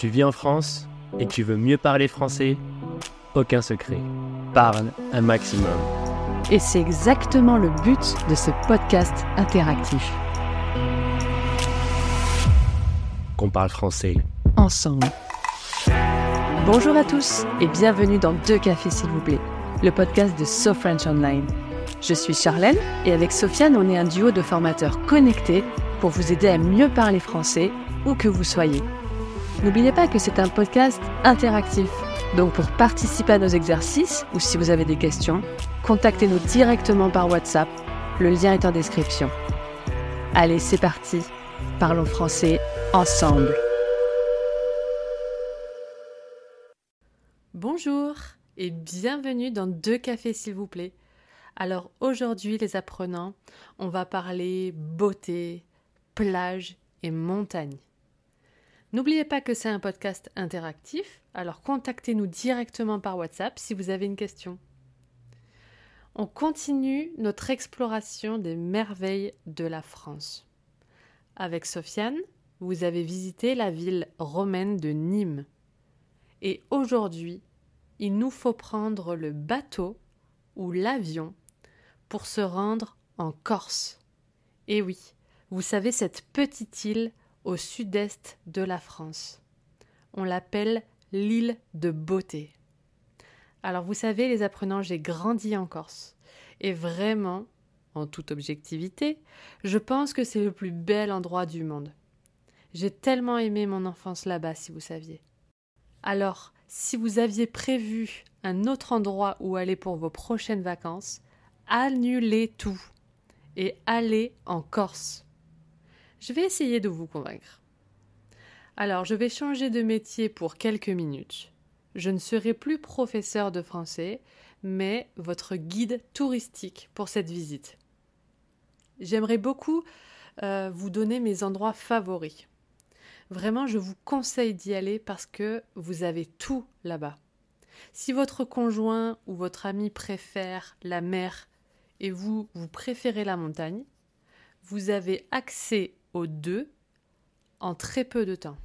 Tu vis en France et tu veux mieux parler français? Aucun secret. Parle un maximum. Et c'est exactement le but de ce podcast interactif. Qu'on parle français. Ensemble. Bonjour à tous et bienvenue dans Deux Cafés s'il vous plaît, le podcast de So French Online. Je suis Charlène et avec Sofiane, on est un duo de formateurs connectés pour vous aider à mieux parler français où que vous soyez. N'oubliez pas que c'est un podcast interactif. Donc pour participer à nos exercices ou si vous avez des questions, contactez-nous directement par WhatsApp. Le lien est en description. Allez, c'est parti. Parlons français ensemble. Bonjour et bienvenue dans Deux cafés s'il vous plaît. Alors aujourd'hui les apprenants, on va parler beauté, plage et montagne. N'oubliez pas que c'est un podcast interactif, alors contactez-nous directement par WhatsApp si vous avez une question. On continue notre exploration des merveilles de la France. Avec Sofiane, vous avez visité la ville romaine de Nîmes. Et aujourd'hui, il nous faut prendre le bateau ou l'avion pour se rendre en Corse. Et oui, vous savez cette petite île au sud-est de la France. On l'appelle l'île de beauté. Alors vous savez, les apprenants, j'ai grandi en Corse. Et vraiment, en toute objectivité, je pense que c'est le plus bel endroit du monde. J'ai tellement aimé mon enfance là-bas, si vous saviez. Alors, si vous aviez prévu un autre endroit où aller pour vos prochaines vacances, annulez tout et allez en Corse. Je vais essayer de vous convaincre. Alors, je vais changer de métier pour quelques minutes. Je ne serai plus professeur de français, mais votre guide touristique pour cette visite. J'aimerais beaucoup euh, vous donner mes endroits favoris. Vraiment, je vous conseille d'y aller parce que vous avez tout là-bas. Si votre conjoint ou votre ami préfère la mer et vous, vous préférez la montagne, vous avez accès aux deux en très peu de temps.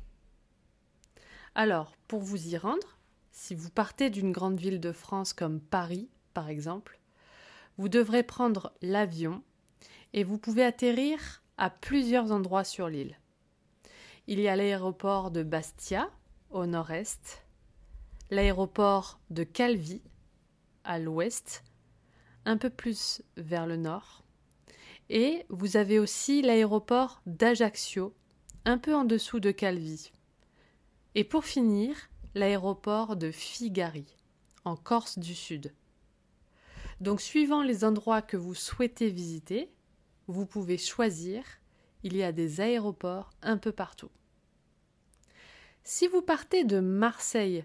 Alors, pour vous y rendre, si vous partez d'une grande ville de France comme Paris, par exemple, vous devrez prendre l'avion et vous pouvez atterrir à plusieurs endroits sur l'île. Il y a l'aéroport de Bastia, au nord-est, l'aéroport de Calvi, à l'ouest, un peu plus vers le nord, et vous avez aussi l'aéroport d'Ajaccio, un peu en dessous de Calvi. Et pour finir, l'aéroport de Figari, en Corse du Sud. Donc suivant les endroits que vous souhaitez visiter, vous pouvez choisir, il y a des aéroports un peu partout. Si vous partez de Marseille,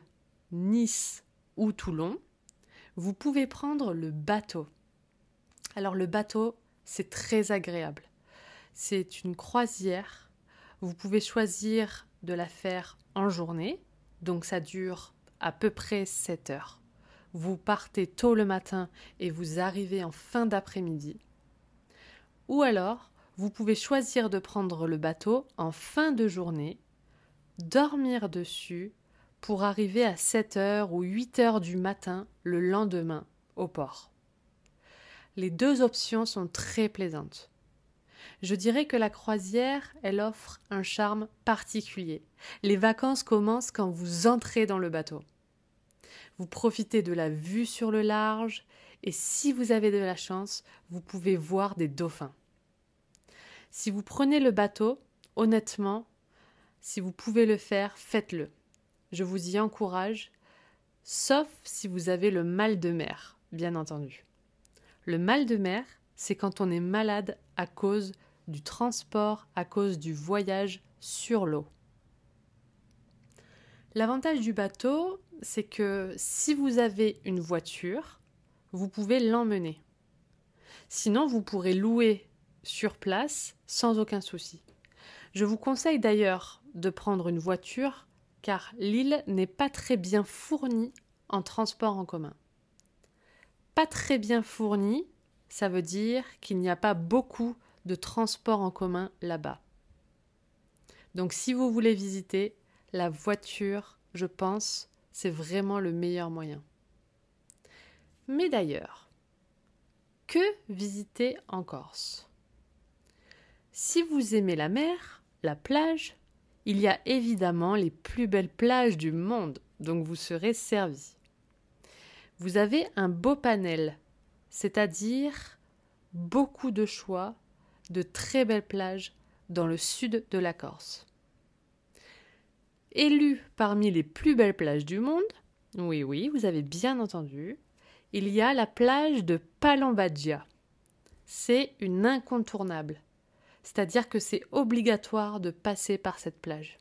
Nice ou Toulon, vous pouvez prendre le bateau. Alors le bateau, c'est très agréable. C'est une croisière. Vous pouvez choisir de la faire en journée, donc ça dure à peu près 7 heures. Vous partez tôt le matin et vous arrivez en fin d'après-midi. Ou alors, vous pouvez choisir de prendre le bateau en fin de journée, dormir dessus pour arriver à 7 heures ou 8 heures du matin le lendemain au port les deux options sont très plaisantes. Je dirais que la croisière, elle offre un charme particulier. Les vacances commencent quand vous entrez dans le bateau. Vous profitez de la vue sur le large et si vous avez de la chance, vous pouvez voir des dauphins. Si vous prenez le bateau, honnêtement, si vous pouvez le faire, faites-le. Je vous y encourage, sauf si vous avez le mal de mer, bien entendu. Le mal de mer, c'est quand on est malade à cause du transport, à cause du voyage sur l'eau. L'avantage du bateau, c'est que si vous avez une voiture, vous pouvez l'emmener. Sinon, vous pourrez louer sur place sans aucun souci. Je vous conseille d'ailleurs de prendre une voiture car l'île n'est pas très bien fournie en transport en commun très bien fourni, ça veut dire qu'il n'y a pas beaucoup de transports en commun là-bas. Donc si vous voulez visiter, la voiture, je pense, c'est vraiment le meilleur moyen. Mais d'ailleurs, que visiter en Corse? Si vous aimez la mer, la plage, il y a évidemment les plus belles plages du monde, donc vous serez servi. Vous avez un beau panel, c'est-à-dire beaucoup de choix de très belles plages dans le sud de la Corse. Élu parmi les plus belles plages du monde, oui oui, vous avez bien entendu, il y a la plage de Palambaggia. C'est une incontournable, c'est-à-dire que c'est obligatoire de passer par cette plage.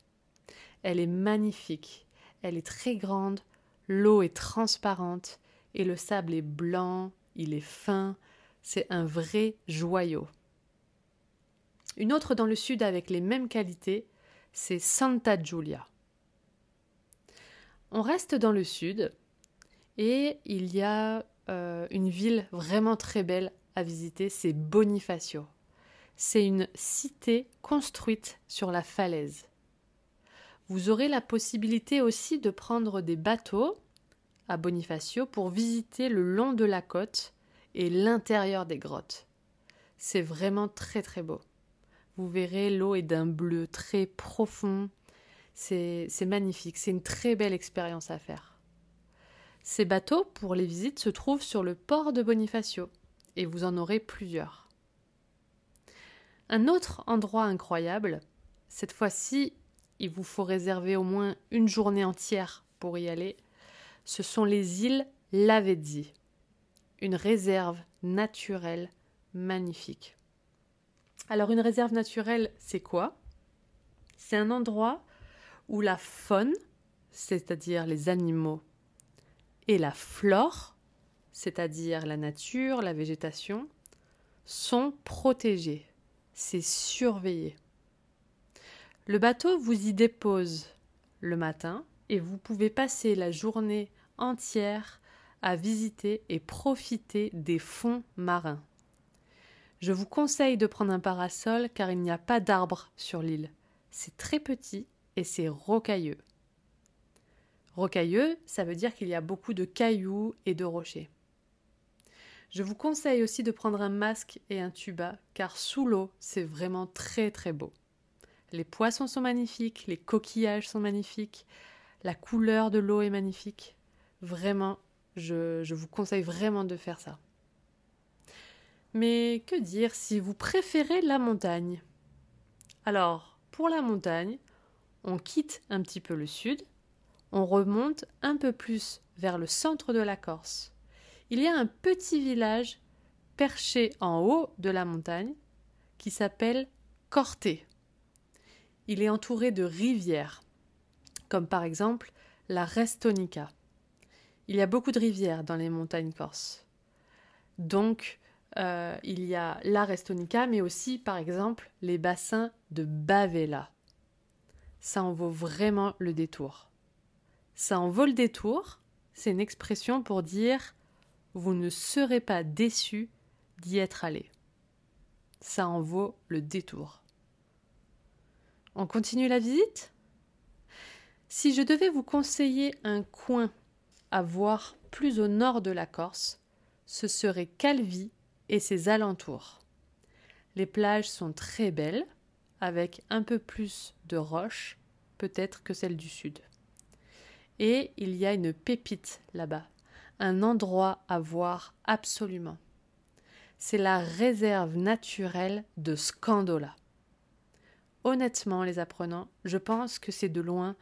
Elle est magnifique, elle est très grande, l'eau est transparente et le sable est blanc, il est fin, c'est un vrai joyau. Une autre dans le sud avec les mêmes qualités, c'est Santa Giulia. On reste dans le sud et il y a euh, une ville vraiment très belle à visiter, c'est Bonifacio. C'est une cité construite sur la falaise. Vous aurez la possibilité aussi de prendre des bateaux Bonifacio pour visiter le long de la côte et l'intérieur des grottes. C'est vraiment très très beau. Vous verrez, l'eau est d'un bleu très profond. C'est magnifique, c'est une très belle expérience à faire. Ces bateaux, pour les visites, se trouvent sur le port de Bonifacio, et vous en aurez plusieurs. Un autre endroit incroyable, cette fois-ci, il vous faut réserver au moins une journée entière pour y aller, ce sont les îles Lavezzi une réserve naturelle magnifique. Alors une réserve naturelle, c'est quoi? C'est un endroit où la faune, c'est-à-dire les animaux, et la flore, c'est-à-dire la nature, la végétation, sont protégés. C'est surveillé. Le bateau vous y dépose le matin et vous pouvez passer la journée entière à visiter et profiter des fonds marins. Je vous conseille de prendre un parasol car il n'y a pas d'arbres sur l'île. C'est très petit et c'est rocailleux. Rocailleux, ça veut dire qu'il y a beaucoup de cailloux et de rochers. Je vous conseille aussi de prendre un masque et un tuba car sous l'eau, c'est vraiment très très beau. Les poissons sont magnifiques, les coquillages sont magnifiques, la couleur de l'eau est magnifique. Vraiment, je, vous conseille vraiment de faire ça. Mais que dire si vous préférez la montagne? Alors, pour la montagne, on quitte un petit peu le sud, on remonte un peu plus vers le centre de la Corse. Il y a un petit village perché en haut de la montagne qui s'appelle Corté. Il est entouré de rivières, comme par exemple la Restonica. Il y a beaucoup de rivières dans les montagnes corses. Donc, euh, il y a la Restonica, mais aussi, par exemple, les bassins de Bavella. Ça en vaut vraiment le détour. Ça en vaut le détour, c'est une expression pour dire vous ne serez pas déçu d'y être allé. Ça en vaut le détour. On continue la visite? Si je devais vous conseiller un coin à voir plus au nord de la Corse, ce serait Calvi et ses alentours. Les plages sont très belles, avec un peu plus de roches, peut-être que celles du sud. Et il y a une pépite là-bas, un endroit à voir absolument. C'est la réserve naturelle de Scandola. Honnêtement, les apprenants, je pense que c'est de loin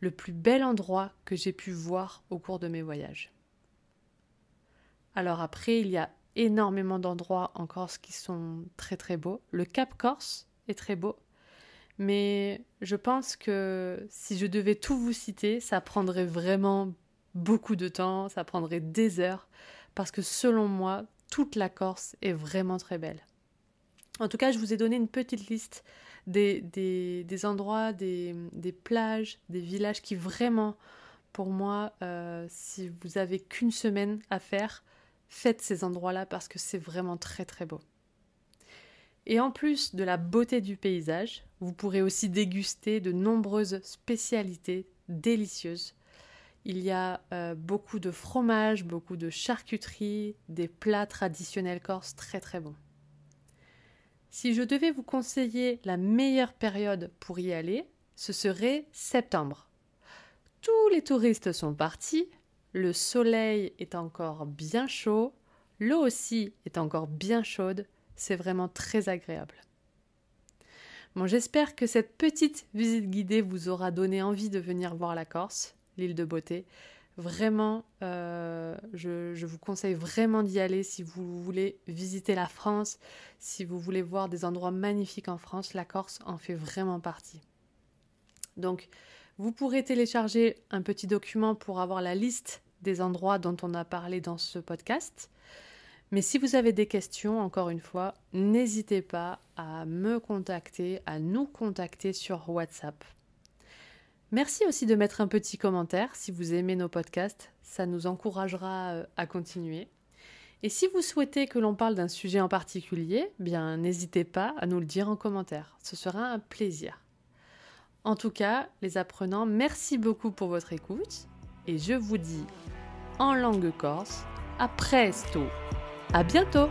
le plus bel endroit que j'ai pu voir au cours de mes voyages. Alors après, il y a énormément d'endroits en Corse qui sont très très beaux. Le Cap Corse est très beau, mais je pense que si je devais tout vous citer, ça prendrait vraiment beaucoup de temps, ça prendrait des heures, parce que selon moi, toute la Corse est vraiment très belle. En tout cas, je vous ai donné une petite liste des, des, endroits, des, plages, des villages qui vraiment, pour moi, euh, si vous avez qu'une semaine à faire, faites ces endroits-là parce que c'est vraiment très très beau. Et en plus de la beauté du paysage, vous pourrez aussi déguster de nombreuses spécialités délicieuses. Il y a euh, beaucoup de fromage, beaucoup de charcuterie, des plats traditionnels corses très très bons. Si je devais vous conseiller la meilleure période pour y aller, ce serait septembre. Tous les touristes sont partis, le soleil est encore bien chaud, l'eau aussi est encore bien chaude, c'est vraiment très agréable. Bon, j'espère que cette petite visite guidée vous aura donné envie de venir voir la Corse, l'île de beauté. Vraiment, euh, je, je, vous conseille vraiment d'y aller si vous voulez visiter la France, si vous voulez voir des endroits magnifiques en France. La Corse en fait vraiment partie. Donc, vous pourrez télécharger un petit document pour avoir la liste des endroits dont on a parlé dans ce podcast. Mais si vous avez des questions, encore une fois, n'hésitez pas à me contacter, à nous contacter sur WhatsApp. Merci aussi de mettre un petit commentaire si vous aimez nos podcasts, ça nous encouragera euh, à continuer. Et si vous souhaitez que l'on parle d'un sujet en particulier, bien n'hésitez pas à nous le dire en commentaire, ce sera un plaisir. En tout cas, les apprenants, merci beaucoup pour votre écoute et je vous dis en langue corse, à presto! À bientôt